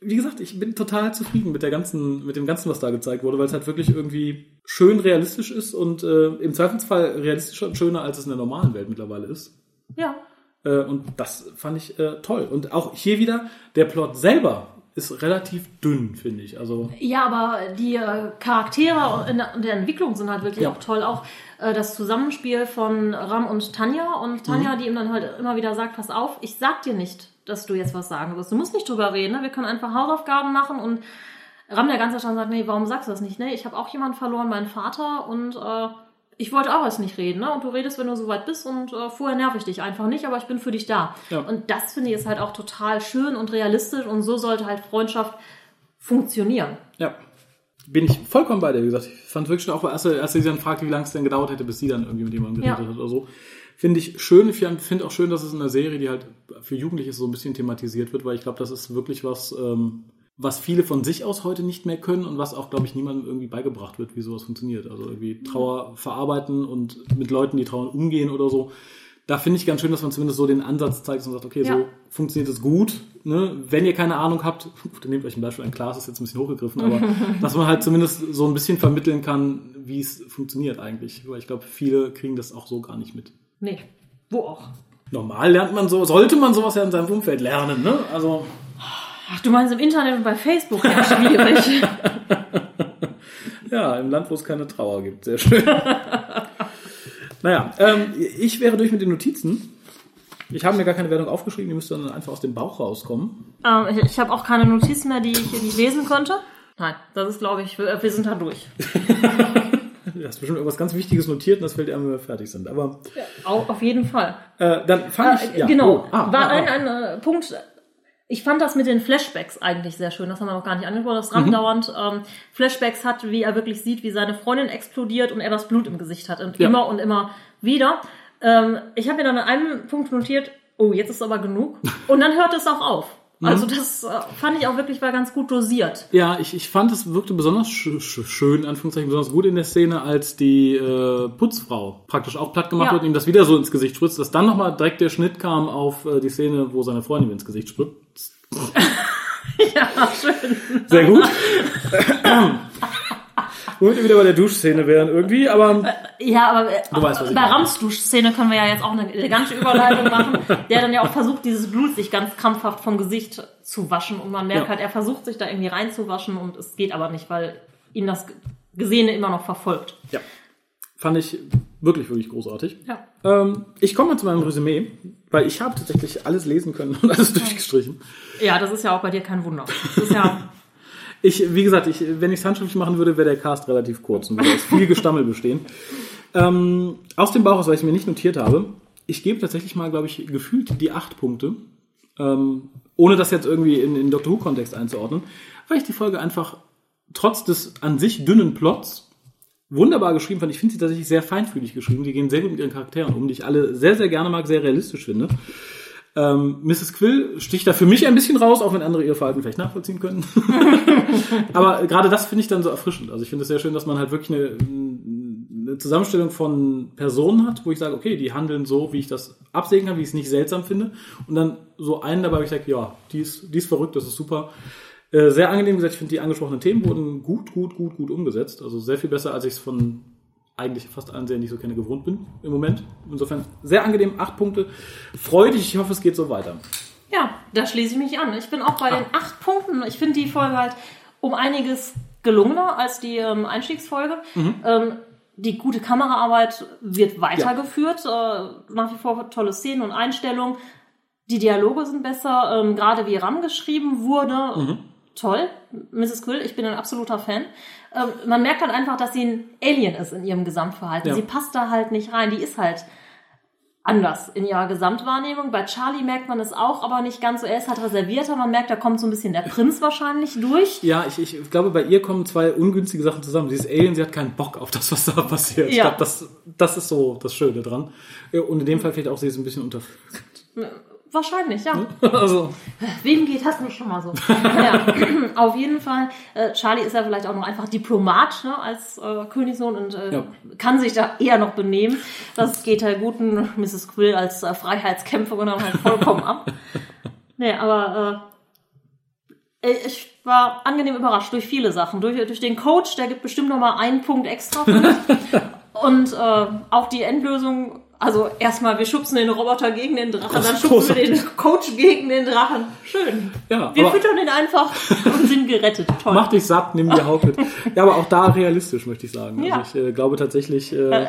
Wie gesagt, ich bin total zufrieden mit der ganzen, mit dem ganzen, was da gezeigt wurde, weil es halt wirklich irgendwie schön realistisch ist und äh, im Zweifelsfall realistischer und schöner, als es in der normalen Welt mittlerweile ist. Ja. Äh, und das fand ich äh, toll. Und auch hier wieder, der Plot selber ist relativ dünn, finde ich. Also Ja, aber die äh, Charaktere in der, in der Entwicklung sind halt wirklich Ja. auch toll. Auch äh, das Zusammenspiel von Ram und Tanja. Und Tanja, die ihm dann halt immer wieder sagt, pass auf, ich sag dir nicht, dass du jetzt was sagen wirst. Du musst nicht drüber reden. Ne? Wir können einfach Hausaufgaben machen. Und Ram der ganze Stand sagt, nee, warum sagst du das nicht? Ne? Ich habe auch jemanden verloren, meinen Vater. Und äh, ich wollte auch erst nicht reden. Ne? Und du redest, wenn du soweit bist. Und äh, vorher nerv ich dich einfach nicht, aber ich bin für dich da. Ja. Und das finde ich ist halt auch total schön und realistisch. Und so sollte halt Freundschaft funktionieren. Ja. Bin ich vollkommen bei dir, wie gesagt. Ich fand wirklich schon auch, als er, als sie dann fragte, wie lange es denn gedauert hätte, bis sie dann irgendwie mit jemandem geredet Ja. hat oder so. Finde ich schön. Ich finde auch schön, dass es in einer Serie, die halt für Jugendliche so ein bisschen thematisiert wird, weil ich glaube, das ist wirklich was, ähm, was viele von sich aus heute nicht mehr können und was auch, glaube ich, niemandem irgendwie beigebracht wird, wie sowas funktioniert. Also irgendwie Trauer verarbeiten und mit Leuten, die trauern, umgehen oder so. Da finde ich ganz schön, dass man zumindest so den Ansatz zeigt dass man sagt, okay, Ja. so funktioniert es gut. Ne? Wenn ihr keine Ahnung habt, dann nehmt euch ein Beispiel, ein Glas ist jetzt ein bisschen hochgegriffen, aber dass man halt zumindest so ein bisschen vermitteln kann, wie es funktioniert eigentlich. Weil ich glaube, viele kriegen das auch so gar nicht mit. Nee, wo auch. Normal lernt man so, sollte man sowas ja in seinem Umfeld lernen, ne? Also, Ach, du meinst im Internet und bei Facebook? Ja, schwierig. ja, im Land, wo es keine Trauer gibt. Sehr schön. naja, ähm, ich wäre durch mit den Notizen. Ich habe mir gar keine Wertung aufgeschrieben, die müsste dann einfach aus dem Bauch rauskommen. ähm, ich ich habe auch keine Notizen mehr, die ich hier nicht lesen könnte. Nein, das ist, glaube ich, wir, wir sind da durch. Du hast bestimmt irgendwas ganz Wichtiges notiert und das fällt dir an, wenn wir fertig sind. Aber Au- Auf jeden Fall. äh, dann ich. Äh, ja. genau. Oh, ah, War ah, ein, ah. ein äh, Punkt. Ich fand das mit den Flashbacks eigentlich sehr schön. Das haben wir noch gar nicht angesprochen. Mhm. Das Ram dauernd ähm, Flashbacks hat, wie er wirklich sieht, wie seine Freundin explodiert und er das Blut im Gesicht hat. Und Ja. immer und immer wieder. Ähm, ich habe mir dann an einem Punkt notiert, oh, jetzt ist aber genug. Und dann hört es auch auf. Mhm. Also das äh, fand ich auch wirklich war ganz gut dosiert. Ja, ich, ich fand, es wirkte besonders sch sch schön, in Anführungszeichen, besonders gut in der Szene, als die äh, Putzfrau praktisch auch platt gemacht Ja. wird und ihm das wieder so ins Gesicht spritzt, dass dann nochmal direkt der Schnitt kam auf äh, die Szene, wo seine Freundin ihm ins Gesicht spritzt. ja, schön. Sehr gut. Womit wir wieder bei der Duschszene wären irgendwie, aber Ja, aber äh, Du weißt, was bei. Rams Duschszene können wir ja jetzt auch eine elegante Überleitung machen, der dann ja auch versucht, dieses Blut sich ganz krampfhaft vom Gesicht zu waschen und man merkt Ja. halt, er versucht sich da irgendwie reinzuwaschen und es geht aber nicht, weil ihn das Gesehene immer noch verfolgt. ja, fand ich wirklich, wirklich großartig. Ja. Ähm, ich komme mal zu meinem Resümee, weil ich habe tatsächlich alles lesen können und alles durchgestrichen. Ja, das ist ja auch bei dir kein Wunder. Das ist ja, Ich, wie gesagt, ich, wenn ich es handschriftlich machen würde, wäre der Cast relativ kurz und würde aus viel Gestammel bestehen. Ähm, aus dem Bauch aus, weil ich mir nicht notiert habe, ich gebe tatsächlich mal, glaube ich, gefühlt die acht Punkte, ähm, ohne das jetzt irgendwie in, in Doctor Who-Kontext einzuordnen, weil ich die Folge einfach trotz des an sich dünnen Plots wunderbar geschrieben fand. Ich finde sie tatsächlich sehr feinfühlig geschrieben. Die gehen sehr gut mit ihren Charakteren um, die ich alle sehr, sehr gerne mag, sehr realistisch finde. Ähm, Mrs. Quill sticht da für mich ein bisschen raus, auch wenn andere ihr Verhalten vielleicht nachvollziehen können. Aber gerade das finde ich dann so erfrischend. Also ich finde es sehr schön, dass man halt wirklich eine, eine Zusammenstellung von Personen hat, wo ich sage, okay, die handeln so, wie ich das absehen kann, wie ich es nicht seltsam finde. Und dann so einen dabei, wo ich sage, ja, die ist, die ist verrückt, das ist super. Äh, Sehr angenehm gesagt, ich finde die angesprochenen Themen wurden gut, gut, gut, gut umgesetzt. Also sehr viel besser, als ich es von eigentlich fast allen Serien, die ich so kenne, gewohnt bin im Moment. Insofern sehr angenehm, acht Punkte. Freudig, ich hoffe, es geht so weiter. ja, da schließe ich mich an. Ich bin auch bei den acht Punkten. Ich finde die Folge halt um einiges gelungener als die ähm, Einstiegsfolge. Ähm, die gute Kameraarbeit wird weitergeführt. Äh, nach wie vor tolle Szenen und Einstellungen. Die Dialoge sind besser. Ähm, gerade wie Ram geschrieben wurde. Toll. Mrs. Quill, ich bin ein absoluter Fan. Ähm, man merkt halt einfach, dass sie ein Alien ist in ihrem Gesamtverhalten. Ja. Sie passt da halt nicht rein. Die ist halt anders in ihrer Gesamtwahrnehmung. Bei Charlie merkt man es auch, aber nicht ganz so. Er ist halt reservierter. Man merkt, da kommt so ein bisschen der Prinz wahrscheinlich durch. Ja, ich, ich glaube, bei ihr kommen zwei ungünstige Sachen zusammen. Sie ist Alien, sie hat keinen Bock auf das, was da passiert. Ich Ja. glaube, das, das ist so das Schöne dran. Und in dem Fall vielleicht auch, sie ist ein bisschen unterführt. Wahrscheinlich, ja. Also, Wem geht das nicht schon mal so? ja, auf jeden Fall. Äh, Charlie ist ja vielleicht auch noch einfach Diplomat ne, als äh, Königssohn und äh, Ja. kann sich da eher noch benehmen. Das geht der guten Mrs. Quill als äh, Freiheitskämpferin halt vollkommen ab. Nee, aber äh, ich war angenehm überrascht durch viele Sachen. Durch, durch den Coach, der gibt bestimmt noch mal einen Punkt extra. Und äh, auch die Endlösung, also erstmal, wir schubsen den Roboter gegen den Drachen, dann schubsen wir den Coach gegen den Drachen. Schön. ja, Wir füttern ihn einfach und sind gerettet. Toll. mach dich satt, nimm die Haut mit. Ja, aber auch da realistisch, möchte ich sagen. Ja. Also ich äh, glaube tatsächlich, äh,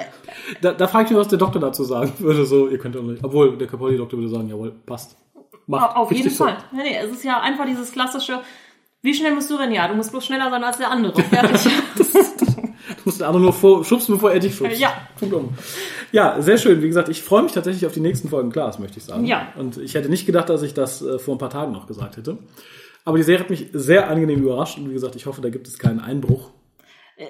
da, da frage ich mich, was der Doktor dazu sagen würde. So, ihr könnt nicht. Obwohl, der Capaldi-Doktor würde sagen, jawohl, passt. Macht. Auf jeden so. Fall. Nee, nee, es ist ja einfach dieses klassische, wie schnell musst du rennen? Ja, du musst bloß schneller sein als der andere. Fertig. Du musst den anderen nur schubsen, bevor er dich schubst. Ja. Punkt um. Ja, sehr schön. Wie gesagt, ich freue mich tatsächlich auf die nächsten Folgen Klaas, möchte ich sagen. Ja. Und ich hätte nicht gedacht, dass ich das äh, vor ein paar Tagen noch gesagt hätte. Aber die Serie hat mich sehr angenehm überrascht und wie gesagt, ich hoffe, da gibt es keinen Einbruch.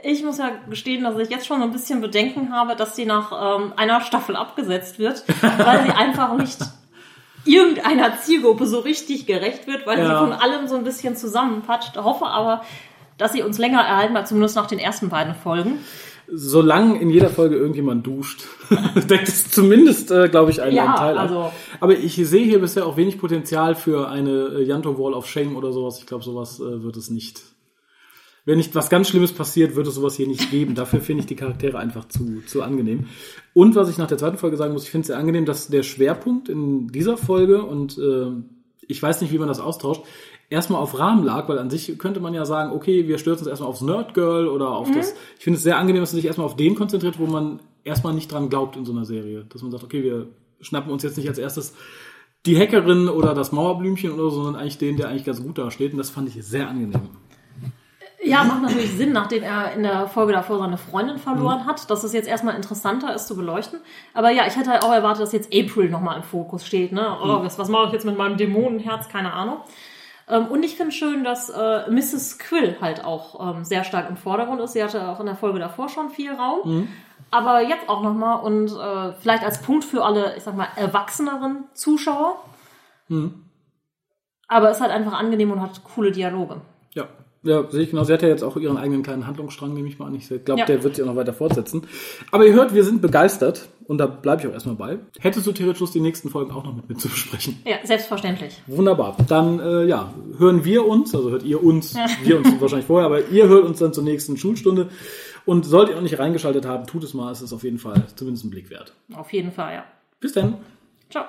Ich muss ja gestehen, dass ich jetzt schon so ein bisschen Bedenken habe, dass die nach ähm, einer Staffel abgesetzt wird, weil sie einfach nicht irgendeiner Zielgruppe so richtig gerecht wird, weil Ja. sie von allem so ein bisschen zusammenpatscht. Hoffe aber, dass sie uns länger erhalten, weil zumindest nach den ersten beiden Folgen. Solange in jeder Folge irgendjemand duscht, deckt es zumindest, äh, glaube ich, einen, Ja, einen Teil ab. also- Aber ich sehe hier bisher auch wenig Potenzial für eine äh, Yanto Wall of Shame oder sowas. Ich glaube, sowas äh, wird es nicht. Wenn nicht was ganz Schlimmes passiert, wird es sowas hier nicht geben. Dafür finde ich die Charaktere einfach zu, zu angenehm. Und was ich nach der zweiten Folge sagen muss, ich finde es sehr angenehm, dass der Schwerpunkt in dieser Folge und äh, ich weiß nicht, wie man das austauscht, erstmal auf Rahmen lag, weil an sich könnte man ja sagen, okay, wir stürzen uns erstmal aufs Nerdgirl oder auf das. Ich finde es sehr angenehm, dass man sich erstmal auf den konzentriert, wo man erstmal nicht dran glaubt in so einer Serie. Dass man sagt, okay, wir schnappen uns jetzt nicht als erstes die Hackerin oder das Mauerblümchen oder so, sondern eigentlich den, der eigentlich ganz gut dasteht. Und das fand ich sehr angenehm. Ja, macht natürlich Sinn, nachdem er in der Folge davor seine Freundin verloren hat, dass es jetzt erstmal interessanter ist zu beleuchten. Aber ja, ich hätte halt auch erwartet, dass jetzt April nochmal im Fokus steht. Ne? Oh, was, was mache ich jetzt mit meinem Dämonenherz? Keine Ahnung. Ähm, und ich finde schön, dass äh, Mrs. Quill halt auch ähm, sehr stark im Vordergrund ist. Sie hatte auch in der Folge davor schon viel Raum. Aber jetzt auch nochmal und äh, vielleicht als Punkt für alle, ich sag mal, erwachseneren Zuschauer. Aber ist halt einfach angenehm und hat coole Dialoge. Ja. Ja, sehe ich genau. Sie hat ja jetzt auch ihren eigenen kleinen Handlungsstrang, nehme ich mal an. Ich glaube, Ja. der wird sie auch noch weiter fortsetzen. Aber ihr hört, wir sind begeistert und da bleibe ich auch erstmal bei. Hättest du theoretisch Lust, die nächsten Folgen auch noch mit mir zu besprechen? Ja, selbstverständlich. Wunderbar. Dann äh, ja, hören wir uns, also hört ihr uns, wir uns wahrscheinlich vorher, aber ihr hört uns dann zur nächsten Schulstunde. Und solltet ihr noch nicht reingeschaltet haben, tut es mal, es ist auf jeden Fall zumindest ein Blick wert. Auf jeden Fall, ja. Bis dann. Ciao.